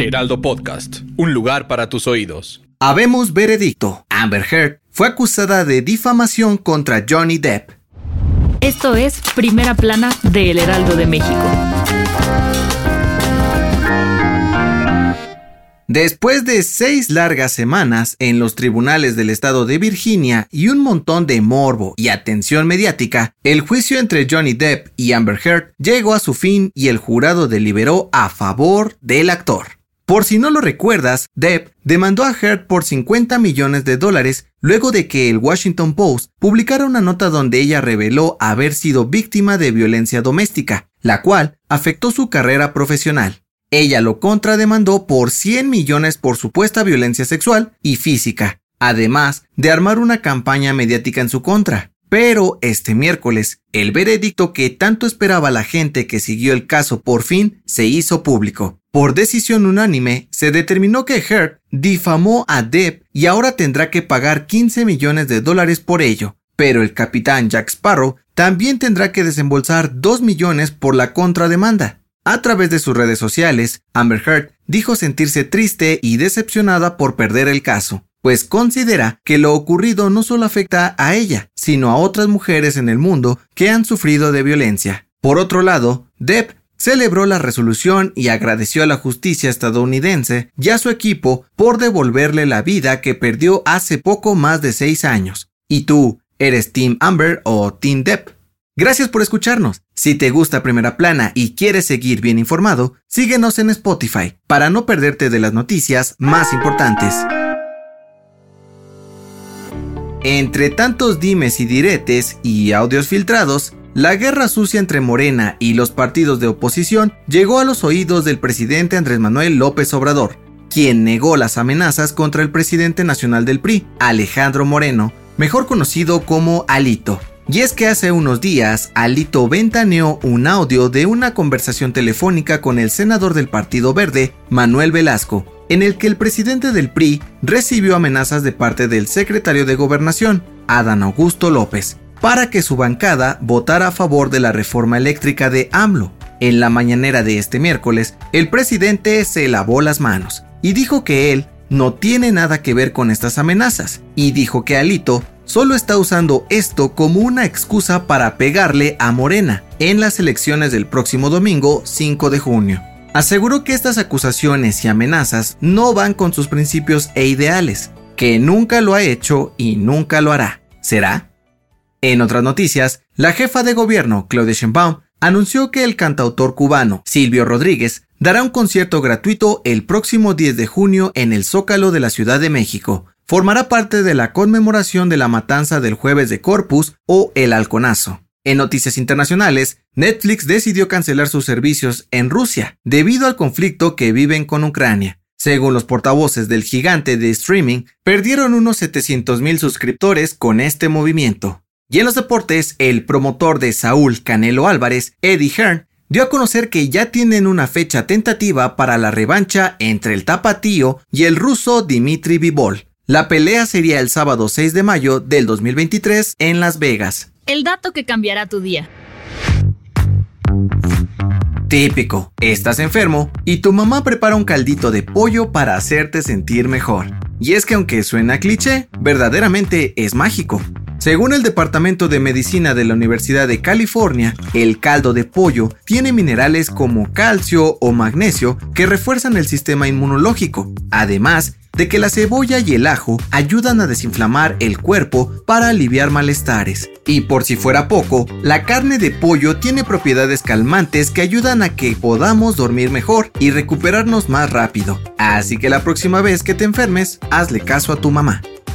Heraldo Podcast, un lugar para tus oídos. Habemos veredicto. Amber Heard fue acusada de difamación contra Johnny Depp. Esto es Primera Plana de El Heraldo de México. Después de seis largas semanas en los tribunales del estado de Virginia y un montón de morbo y atención mediática, el juicio entre Johnny Depp y Amber Heard llegó a su fin y el jurado deliberó a favor del actor. Por si no lo recuerdas, Depp demandó a Heard por 50 millones de dólares luego de que el Washington Post publicara una nota donde ella reveló haber sido víctima de violencia doméstica, la cual afectó su carrera profesional. Ella lo contrademandó por 100 millones por supuesta violencia sexual y física, además de armar una campaña mediática en su contra. Pero este miércoles, el veredicto que tanto esperaba la gente que siguió el caso por fin se hizo público. Por decisión unánime, se determinó que Heard difamó a Depp y ahora tendrá que pagar 15 millones de dólares por ello. Pero el capitán Jack Sparrow también tendrá que desembolsar 2 millones por la contrademanda. A través de sus redes sociales, Amber Heard dijo sentirse triste y decepcionada por perder el caso, pues considera que lo ocurrido no solo afecta a ella, sino a otras mujeres en el mundo que han sufrido de violencia. Por otro lado, Depp celebró la resolución y agradeció a la justicia estadounidense y a su equipo por devolverle la vida que perdió hace poco más de seis años. ¿Y tú, eres Team Amber o Team Depp? Gracias por escucharnos. Si te gusta Primera Plana y quieres seguir bien informado, síguenos en Spotify para no perderte de las noticias más importantes. Entre tantos dimes y diretes y audios filtrados, la guerra sucia entre Morena y los partidos de oposición llegó a los oídos del presidente Andrés Manuel López Obrador, quien negó las amenazas contra el presidente nacional del PRI, Alejandro Moreno, mejor conocido como Alito. Y es que hace unos días, Alito ventaneó un audio de una conversación telefónica con el senador del Partido Verde, Manuel Velasco, en el que el presidente del PRI recibió amenazas de parte del secretario de Gobernación, Adán Augusto López, para que su bancada votara a favor de la reforma eléctrica de AMLO. En la mañanera de este miércoles, el presidente se lavó las manos y dijo que él no tiene nada que ver con estas amenazas, y dijo que Alito solo está usando esto como una excusa para pegarle a Morena en las elecciones del próximo domingo 5 de junio. Aseguró que estas acusaciones y amenazas no van con sus principios e ideales, que nunca lo ha hecho y nunca lo hará. ¿Será? En otras noticias, la jefa de gobierno, Claudia Sheinbaum, anunció que el cantautor cubano Silvio Rodríguez dará un concierto gratuito el próximo 10 de junio en el Zócalo de la Ciudad de México, formará parte de la conmemoración de la matanza del jueves de Corpus o el Halconazo. En noticias internacionales, Netflix decidió cancelar sus servicios en Rusia debido al conflicto que viven con Ucrania. Según los portavoces del gigante de streaming, perdieron unos 700.000 suscriptores con este movimiento. Y en los deportes, el promotor de Saúl Canelo Álvarez, Eddie Hearn, dio a conocer que ya tienen una fecha tentativa para la revancha entre el tapatío y el ruso Dimitri Vivol, la pelea sería el sábado 6 de mayo del 2023 en Las Vegas. El dato que cambiará tu día. Típico, estás enfermo y tu mamá prepara un caldito de pollo para hacerte sentir mejor. Y es que aunque suena cliché, verdaderamente es mágico. Según el Departamento de Medicina de la Universidad de California, el caldo de pollo tiene minerales como calcio o magnesio que refuerzan el sistema inmunológico. Además, de que la cebolla y el ajo ayudan a desinflamar el cuerpo para aliviar malestares. Y por si fuera poco, la carne de pollo tiene propiedades calmantes que ayudan a que podamos dormir mejor y recuperarnos más rápido. Así que la próxima vez que te enfermes, hazle caso a tu mamá.